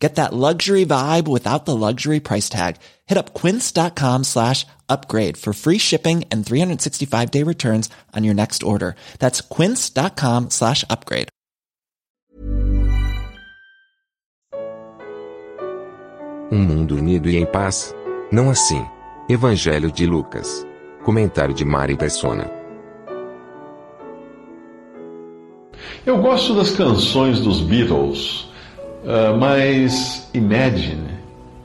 Get that luxury vibe without the luxury price tag. Hit up quince.com slash upgrade for free shipping and 365 day returns on your next order. That's quince.com slash upgrade. Um mundo unido e em paz? Não assim. Evangelho de Lucas. Comentário de Mari Persona. Eu gosto das canções dos Beatles, uh, mas Imagine,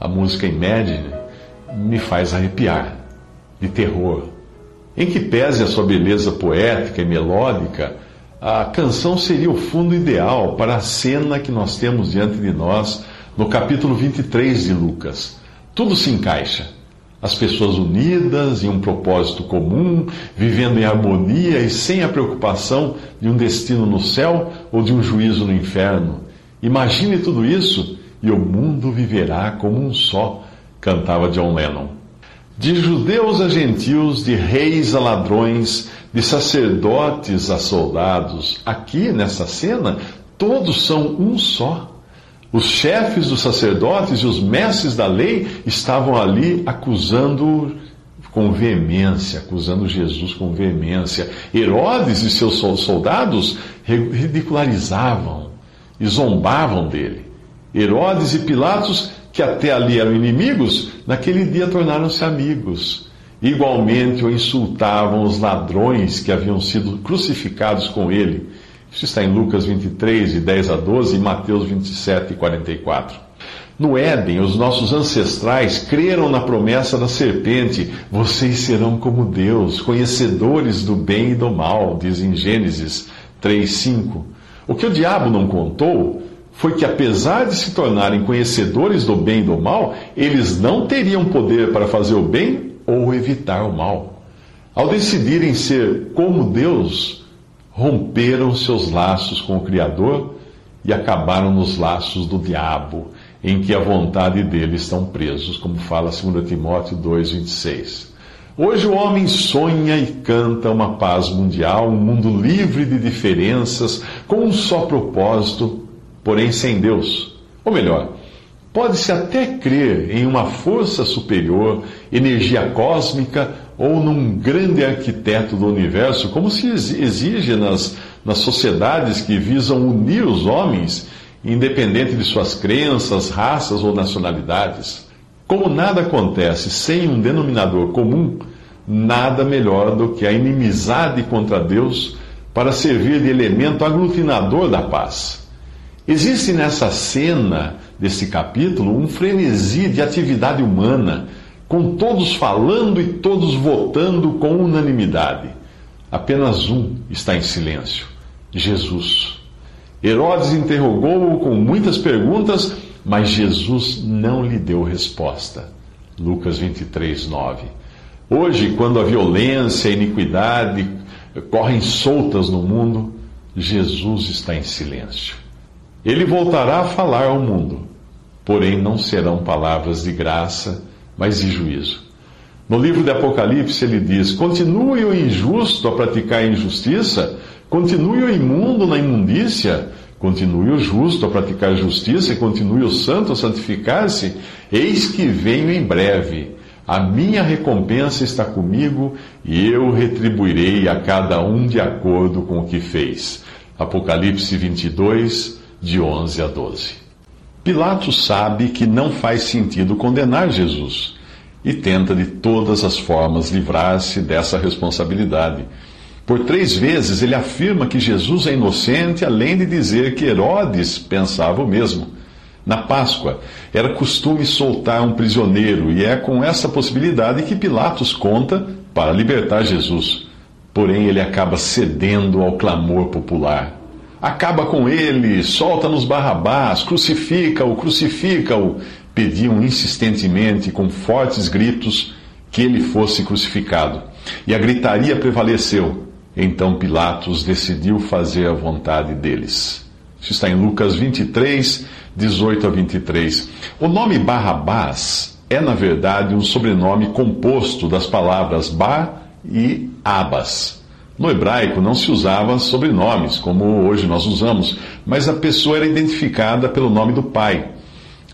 a música Imagine, me faz arrepiar, de terror. Em que pese a sua beleza poética e melódica, a canção seria o fundo ideal para a cena que nós temos diante de nós no capítulo 23 de Lucas. Tudo se encaixa as pessoas unidas em um propósito comum, vivendo em harmonia e sem a preocupação de um destino no céu ou de um juízo no inferno. Imagine tudo isso e o mundo viverá como um só, cantava John Lennon. De judeus a gentios, de reis a ladrões, de sacerdotes a soldados, aqui nessa cena, todos são um só. Os chefes dos sacerdotes e os mestres da lei estavam ali acusando com veemência, acusando Jesus com veemência. Herodes e seus soldados ridicularizavam e zombavam dele. Herodes e Pilatos, que até ali eram inimigos, naquele dia tornaram-se amigos. Igualmente o insultavam os ladrões que haviam sido crucificados com ele isso está em Lucas 23, de 10 a 12, e Mateus 27, 44. No Éden, os nossos ancestrais creram na promessa da serpente: vocês serão como Deus, conhecedores do bem e do mal, diz em Gênesis 3:5. O que o diabo não contou foi que, apesar de se tornarem conhecedores do bem e do mal, eles não teriam poder para fazer o bem ou evitar o mal. Ao decidirem ser como Deus, romperam seus laços com o Criador e acabaram nos laços do diabo, em que a vontade dele estão presos, como fala 2 Timóteo 2,26. Hoje o homem sonha e canta uma paz mundial, um mundo livre de diferenças, com um só propósito, porém sem Deus. Ou melhor, pode-se até crer em uma força superior, energia cósmica ou num grande arquiteto do universo, como se exige nas, nas sociedades que visam unir os homens, independente de suas crenças, raças ou nacionalidades. Como nada acontece sem um denominador comum, nada melhor do que a inimizade contra Deus para servir de elemento aglutinador da paz. Existe nessa cena desse capítulo um frenesi de atividade humana com todos falando e todos votando com unanimidade. Apenas um está em silêncio: Jesus. Herodes interrogou-o com muitas perguntas, mas Jesus não lhe deu resposta. Lucas 23, 9. Hoje, quando a violência e a iniquidade correm soltas no mundo, Jesus está em silêncio. Ele voltará a falar ao mundo, porém não serão palavras de graça mas de juízo. No livro de Apocalipse ele diz: Continue o injusto a praticar a injustiça, continue o imundo na imundícia, continue o justo a praticar justiça e continue o santo a santificar-se. Eis que venho em breve. A minha recompensa está comigo e eu retribuirei a cada um de acordo com o que fez. Apocalipse 22, de 11 a 12. Pilatos sabe que não faz sentido condenar Jesus e tenta de todas as formas livrar-se dessa responsabilidade. Por três vezes ele afirma que Jesus é inocente, além de dizer que Herodes pensava o mesmo. Na Páscoa, era costume soltar um prisioneiro, e é com essa possibilidade que Pilatos conta para libertar Jesus. Porém, ele acaba cedendo ao clamor popular. Acaba com ele, solta-nos Barrabás, crucifica-o, crucifica-o. Pediam insistentemente, com fortes gritos, que ele fosse crucificado. E a gritaria prevaleceu. Então Pilatos decidiu fazer a vontade deles. Isso está em Lucas 23, 18 a 23. O nome Barrabás é, na verdade, um sobrenome composto das palavras Bar e Abas. No hebraico não se usava sobrenomes, como hoje nós usamos, mas a pessoa era identificada pelo nome do pai.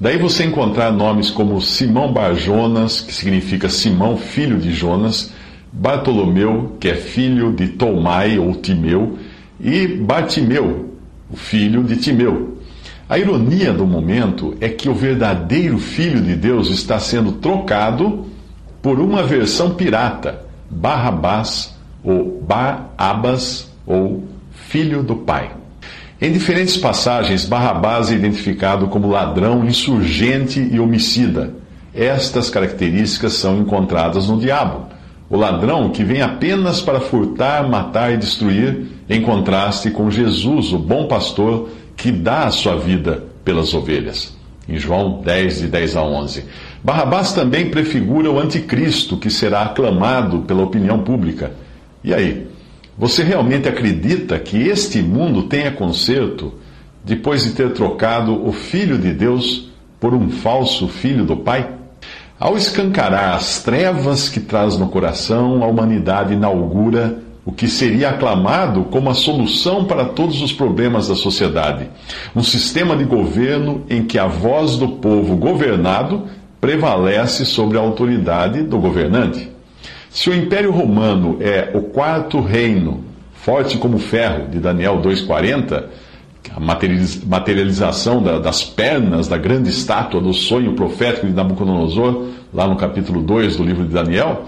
Daí você encontrar nomes como Simão Bar Jonas, que significa Simão, filho de Jonas, Bartolomeu, que é filho de Tomai ou Timeu, e Bartimeu, o filho de Timeu. A ironia do momento é que o verdadeiro Filho de Deus está sendo trocado por uma versão pirata, Barrabás ou Barabas ou Filho do Pai. Em diferentes passagens, Barrabás é identificado como ladrão, insurgente e homicida. Estas características são encontradas no diabo, o ladrão que vem apenas para furtar, matar e destruir, em contraste com Jesus, o bom pastor, que dá a sua vida pelas ovelhas. Em João 10, de 10 a 11. Barrabás também prefigura o anticristo que será aclamado pela opinião pública. E aí? Você realmente acredita que este mundo tenha conserto depois de ter trocado o Filho de Deus por um falso Filho do Pai? Ao escancarar as trevas que traz no coração, a humanidade inaugura o que seria aclamado como a solução para todos os problemas da sociedade. Um sistema de governo em que a voz do povo governado prevalece sobre a autoridade do governante. Se o Império Romano é o quarto reino, forte como ferro, de Daniel 2,40, a materialização das pernas da grande estátua do sonho profético de Nabucodonosor, lá no capítulo 2 do livro de Daniel,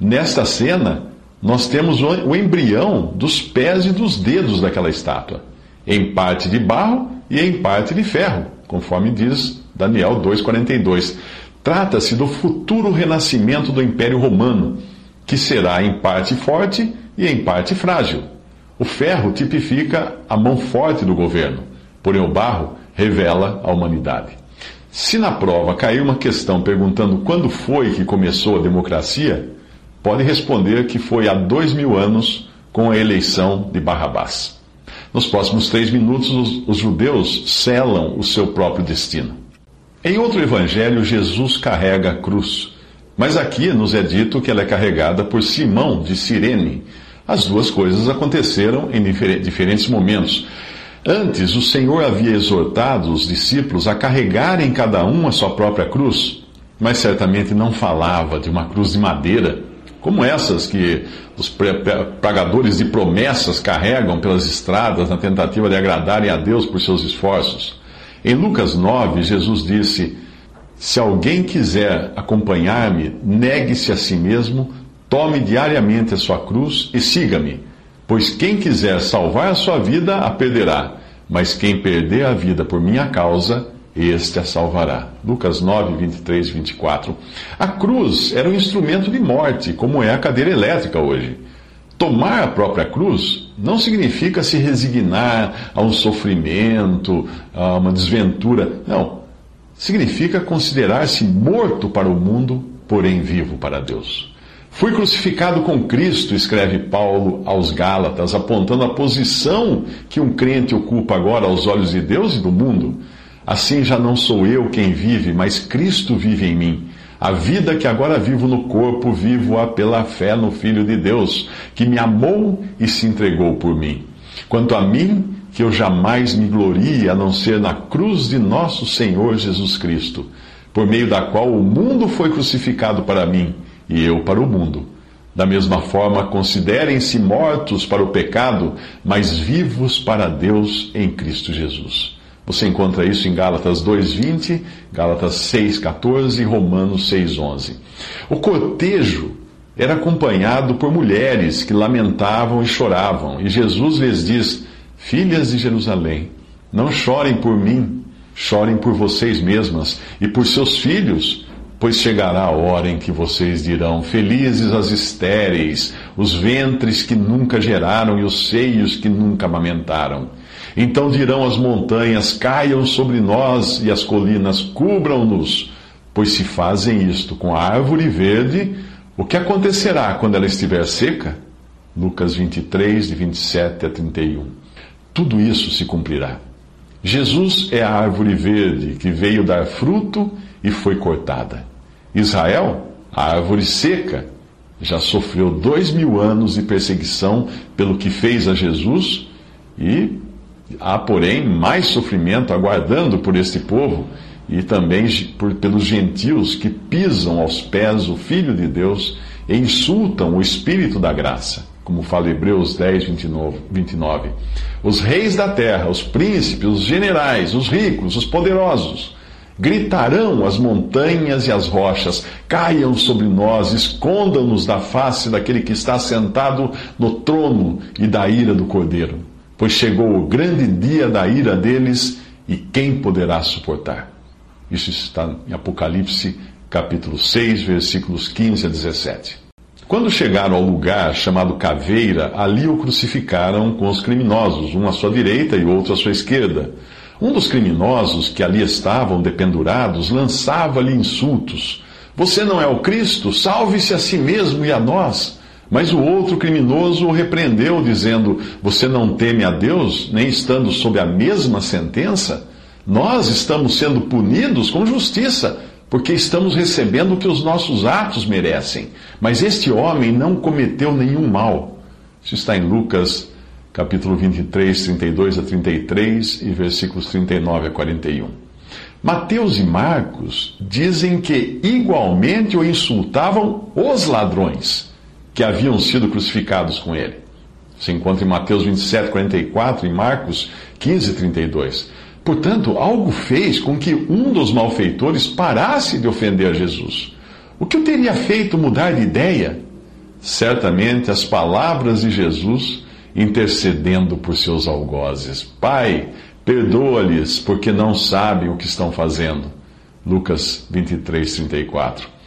nesta cena, nós temos o embrião dos pés e dos dedos daquela estátua, em parte de barro e em parte de ferro, conforme diz Daniel 2,42. Trata-se do futuro renascimento do Império Romano, que será em parte forte e em parte frágil. O ferro tipifica a mão forte do governo, porém o barro revela a humanidade. Se na prova cair uma questão perguntando quando foi que começou a democracia, pode responder que foi há dois mil anos com a eleição de Barrabás. Nos próximos três minutos, os, os judeus selam o seu próprio destino. Em outro evangelho, Jesus carrega a cruz, mas aqui nos é dito que ela é carregada por Simão de Cirene. As duas coisas aconteceram em diferentes momentos. Antes, o Senhor havia exortado os discípulos a carregarem cada um a sua própria cruz, mas certamente não falava de uma cruz de madeira como essas que os pagadores de promessas carregam pelas estradas na tentativa de agradarem a Deus por seus esforços. Em Lucas 9, Jesus disse: Se alguém quiser acompanhar-me, negue-se a si mesmo, tome diariamente a sua cruz e siga-me. Pois quem quiser salvar a sua vida, a perderá, mas quem perder a vida por minha causa, este a salvará. Lucas 9, 23 e 24. A cruz era um instrumento de morte, como é a cadeira elétrica hoje. Tomar a própria cruz não significa se resignar a um sofrimento, a uma desventura. Não. Significa considerar-se morto para o mundo, porém vivo para Deus. Fui crucificado com Cristo, escreve Paulo aos Gálatas, apontando a posição que um crente ocupa agora aos olhos de Deus e do mundo. Assim já não sou eu quem vive, mas Cristo vive em mim. A vida que agora vivo no corpo, vivo-a pela fé no Filho de Deus, que me amou e se entregou por mim. Quanto a mim, que eu jamais me glorie a não ser na cruz de nosso Senhor Jesus Cristo, por meio da qual o mundo foi crucificado para mim e eu para o mundo. Da mesma forma, considerem-se mortos para o pecado, mas vivos para Deus em Cristo Jesus. Você encontra isso em Gálatas 2:20, Gálatas 6:14 e Romanos 6:11. O cortejo era acompanhado por mulheres que lamentavam e choravam, e Jesus lhes diz: Filhas de Jerusalém, não chorem por mim, chorem por vocês mesmas e por seus filhos, pois chegará a hora em que vocês dirão: Felizes as estéreis, os ventres que nunca geraram e os seios que nunca amamentaram. Então dirão as montanhas: caiam sobre nós, e as colinas cubram-nos. Pois se fazem isto com a árvore verde, o que acontecerá quando ela estiver seca? Lucas 23, de 27 a 31. Tudo isso se cumprirá. Jesus é a árvore verde que veio dar fruto e foi cortada. Israel, a árvore seca, já sofreu dois mil anos de perseguição pelo que fez a Jesus e há, porém, mais sofrimento aguardando por este povo e também por, pelos gentios que pisam aos pés o Filho de Deus e insultam o Espírito da graça, como fala Hebreus 10, 29. Os reis da terra, os príncipes, os generais, os ricos, os poderosos, gritarão as montanhas e as rochas, caiam sobre nós, escondam-nos da face daquele que está sentado no trono e da ira do cordeiro. Pois chegou o grande dia da ira deles, e quem poderá suportar? Isso está em Apocalipse, capítulo 6, versículos 15 a 17. Quando chegaram ao lugar chamado Caveira, ali o crucificaram com os criminosos, um à sua direita e outro à sua esquerda. Um dos criminosos que ali estavam dependurados lançava-lhe insultos. Você não é o Cristo? Salve-se a si mesmo e a nós. Mas o outro criminoso o repreendeu, dizendo: Você não teme a Deus, nem estando sob a mesma sentença? Nós estamos sendo punidos com justiça, porque estamos recebendo o que os nossos atos merecem. Mas este homem não cometeu nenhum mal. Isso está em Lucas, capítulo 23, 32 a 33 e versículos 39 a 41. Mateus e Marcos dizem que igualmente o insultavam os ladrões que haviam sido crucificados com ele. Se encontra em Mateus 27, 44 e Marcos 15, 32. Portanto, algo fez com que um dos malfeitores parasse de ofender Jesus. O que o teria feito mudar de ideia? Certamente as palavras de Jesus intercedendo por seus algozes. Pai, perdoa-lhes, porque não sabem o que estão fazendo. Lucas 23, 34.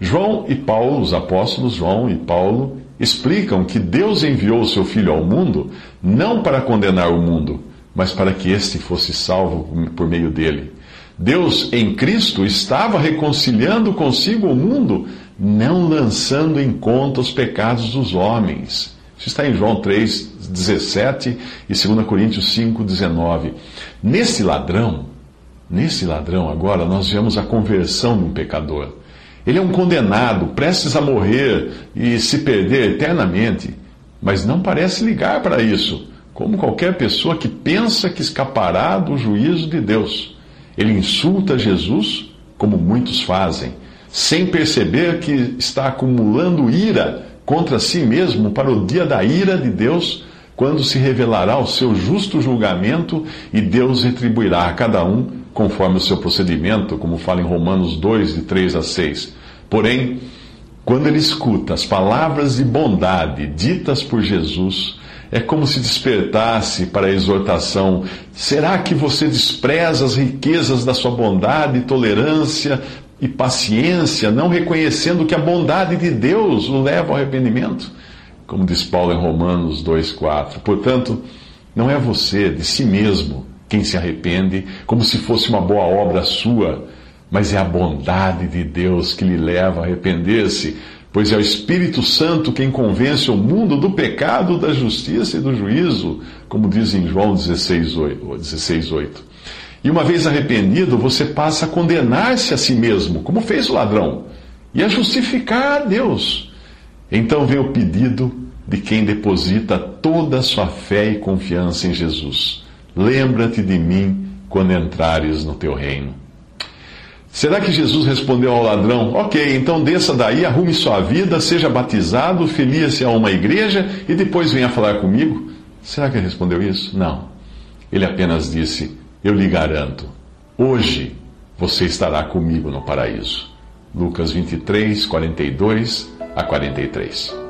João e Paulo, os apóstolos João e Paulo, explicam que Deus enviou o seu Filho ao mundo não para condenar o mundo, mas para que este fosse salvo por meio dele. Deus em Cristo estava reconciliando consigo o mundo, não lançando em conta os pecados dos homens. Isso está em João 3, 17 e 2 Coríntios 5, 19. Nesse ladrão, nesse ladrão agora, nós vemos a conversão de um pecador. Ele é um condenado, prestes a morrer e se perder eternamente, mas não parece ligar para isso como qualquer pessoa que pensa que escapará do juízo de Deus. Ele insulta Jesus, como muitos fazem, sem perceber que está acumulando ira contra si mesmo para o dia da ira de Deus, quando se revelará o seu justo julgamento e Deus retribuirá a cada um conforme o seu procedimento, como fala em Romanos 2, de 3 a 6. Porém, quando ele escuta as palavras de bondade ditas por Jesus, é como se despertasse para a exortação: será que você despreza as riquezas da sua bondade, tolerância e paciência, não reconhecendo que a bondade de Deus o leva ao arrependimento? Como diz Paulo em Romanos 2,4. Portanto, não é você, de si mesmo, quem se arrepende, como se fosse uma boa obra sua, mas é a bondade de Deus que lhe leva a arrepender-se pois é o Espírito Santo quem convence o mundo do pecado, da justiça e do juízo, como diz em João 16, 8. 16, 8. E uma vez arrependido, você passa a condenar-se a si mesmo, como fez o ladrão, e a justificar a Deus. Então vem o pedido de quem deposita toda a sua fé e confiança em Jesus. Lembra-te de mim quando entrares no teu reino. Será que Jesus respondeu ao ladrão: Ok, então desça daí, arrume sua vida, seja batizado, filia-se a uma igreja e depois venha falar comigo? Será que ele respondeu isso? Não. Ele apenas disse: Eu lhe garanto, hoje você estará comigo no paraíso. Lucas 23, 42 a 43.